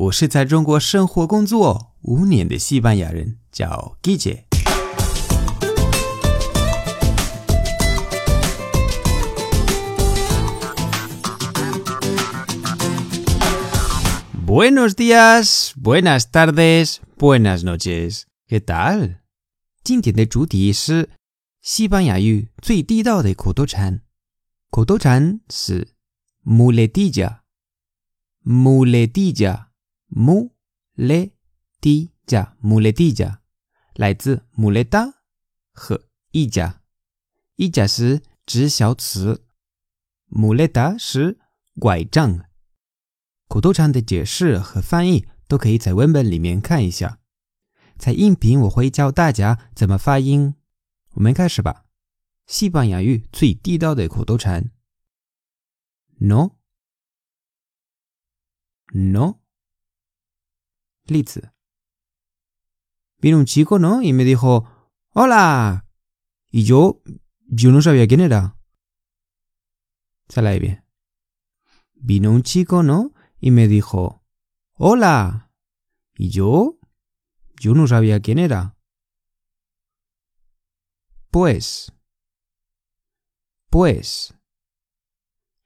我是在中国生活工作五年的西班牙人，叫 g i 姐。Buenos días, buenas tardes, buenas noches. ¿Qué tal? 今天的主题是西班牙语最地道的口头禅。口头禅是 muletilla，muletilla。muletilla，muletilla，来自 muleta 和 illa，illa 是指小词，muleta 是拐杖。口头禅的解释和翻译都可以在文本里面看一下。在音频我会教大家怎么发音。我们开始吧。西班牙语最地道的口头禅，no，no。例子：Vino un chico, ¿no? Y me dijo, ¡Hola! Y yo, yo no sabía quién era. Sale bien. Vino un chico, ¿no? Y me dijo, ¡Hola! Y yo, yo no sabía quién era. Pues, pues,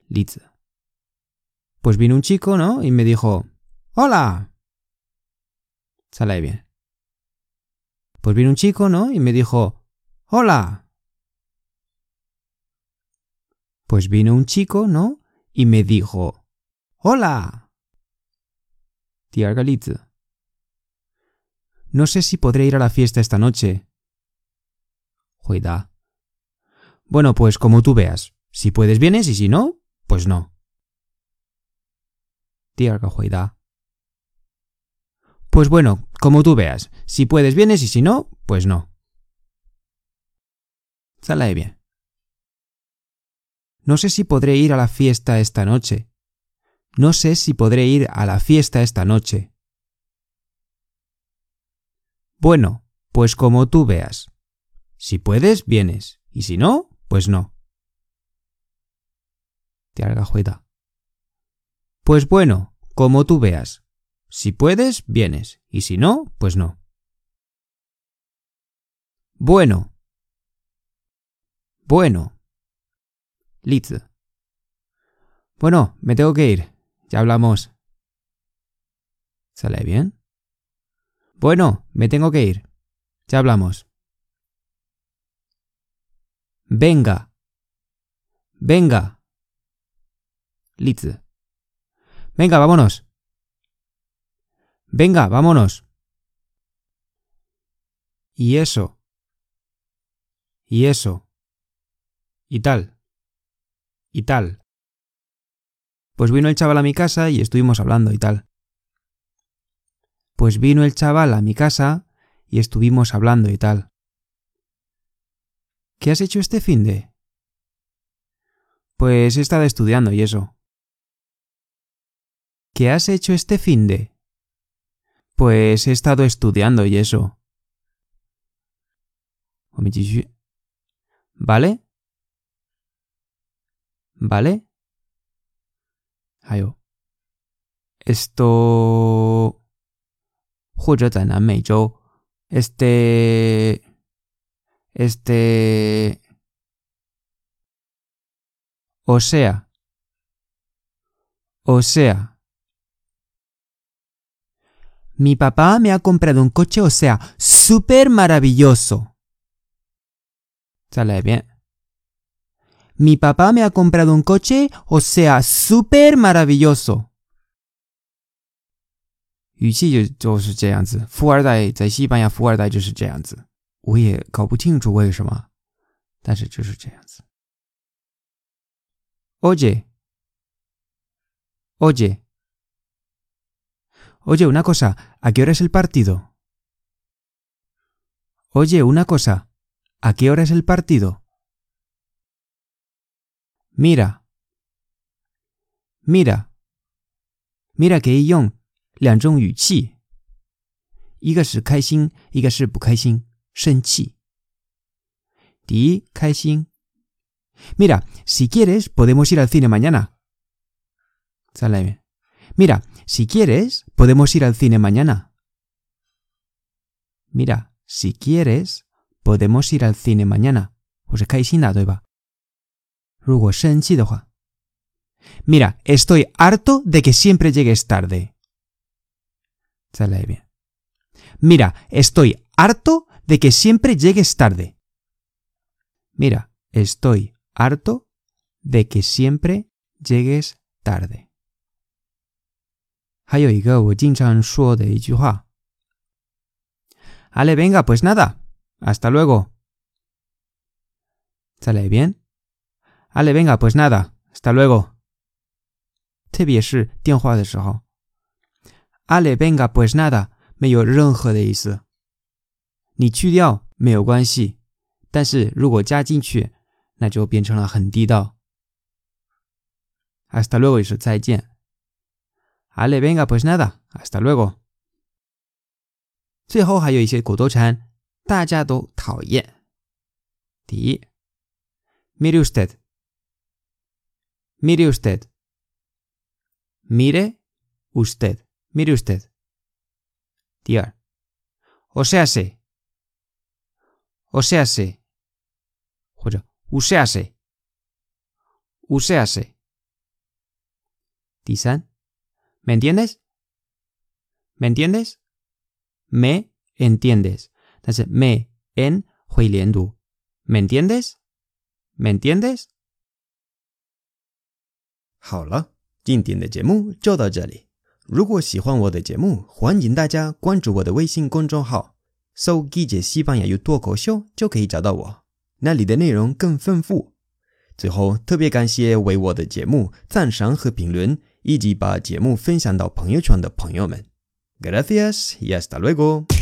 Litz. Pues vino un chico, ¿no? Y me dijo, ¡Hola! Sale bien. Pues vino un chico, ¿no? Y me dijo, ¡Hola! Pues vino un chico, ¿no? Y me dijo, ¡Hola! No sé si podré ir a la fiesta esta noche. Juida. Bueno, pues como tú veas. Si puedes vienes y si no, pues no. Tía Juida. Pues bueno, como tú veas. Si puedes, vienes y si no, pues no. Sale bien. No sé si podré ir a la fiesta esta noche. No sé si podré ir a la fiesta esta noche. Bueno, pues como tú veas. Si puedes, vienes. Y si no, pues no. Pues bueno, como tú veas. Si puedes, vienes, y si no, pues no. Bueno. Bueno. Litz. Bueno, me tengo que ir. Ya hablamos. ¿Sale bien? Bueno, me tengo que ir. Ya hablamos. Venga. Venga. Litz. Venga, vámonos. Venga, vámonos. Y eso. Y eso. Y tal. Y tal. Pues vino el chaval a mi casa y estuvimos hablando y tal. Pues vino el chaval a mi casa y estuvimos hablando y tal. ¿Qué has hecho este fin de? Pues he estado estudiando y eso. ¿Qué has hecho este fin de? Pues he estado estudiando y eso. ¿Vale? ¿Vale? Esto... 或者在南美洲，este este o sea o sea mi papá me ha comprado un coche, o sea, súper maravilloso. Sale bien. Mi papá me ha comprado un coche, o sea, súper maravilloso. 语气就就是这样子，富二代在西班牙，富二代就是这样子。我也搞不清楚为什么，但是就是这样子。Oye, oye. Oye, una cosa, ¿a qué hora es el partido? Oye, una cosa, ¿a qué hora es el partido? Mira. Mira. Mira que 可以用两种语气，一个是开心，一个是不开心，生气。第一，开心。Mira, si quieres, podemos ir al cine mañana. Sale Mira, si quieres, podemos ir al cine mañana. Mira, si quieres, podemos ir al cine mañana. 我是开心的，对吧？如果生气的话，Mira, estoy harto de que siempre llegues tarde. 再来一遍。Mira, estoy harto de que siempre llegues tarde. Mira, estoy harto de que siempre llegues tarde. 还有一个我经常说的一句话。Ale, venga, pues nada. Hasta luego. 再来一遍。Ale, venga, pues nada. Hasta luego. 特别是电话的时候。Ale, venga, pues nada，没有任何的意思。你去掉没有关系，但是如果加进去，那就变成了很地道。Hasta luego 也是再见。Ale, venga, pues nada. Hasta luego。最后还有一些口头禅，大家都讨厌。第一，mire usted，mire usted，mire usted。Mire usted. Tía. O sea se. O sea se. Usease. Usease. ¿Me entiendes? ¿Me entiendes? Me entiendes. Entonces, me en huiliendu. ¿Me entiendes? ¿Me entiendes? 好了，今天的节目就到这里。如果喜欢我的节目，欢迎大家关注我的微信公众号，搜“季节西班牙语脱口秀”就可以找到我，那里的内容更丰富。最后，特别感谢为我的节目赞赏和评论，以及把节目分享到朋友圈的朋友们。Gracias y hasta luego。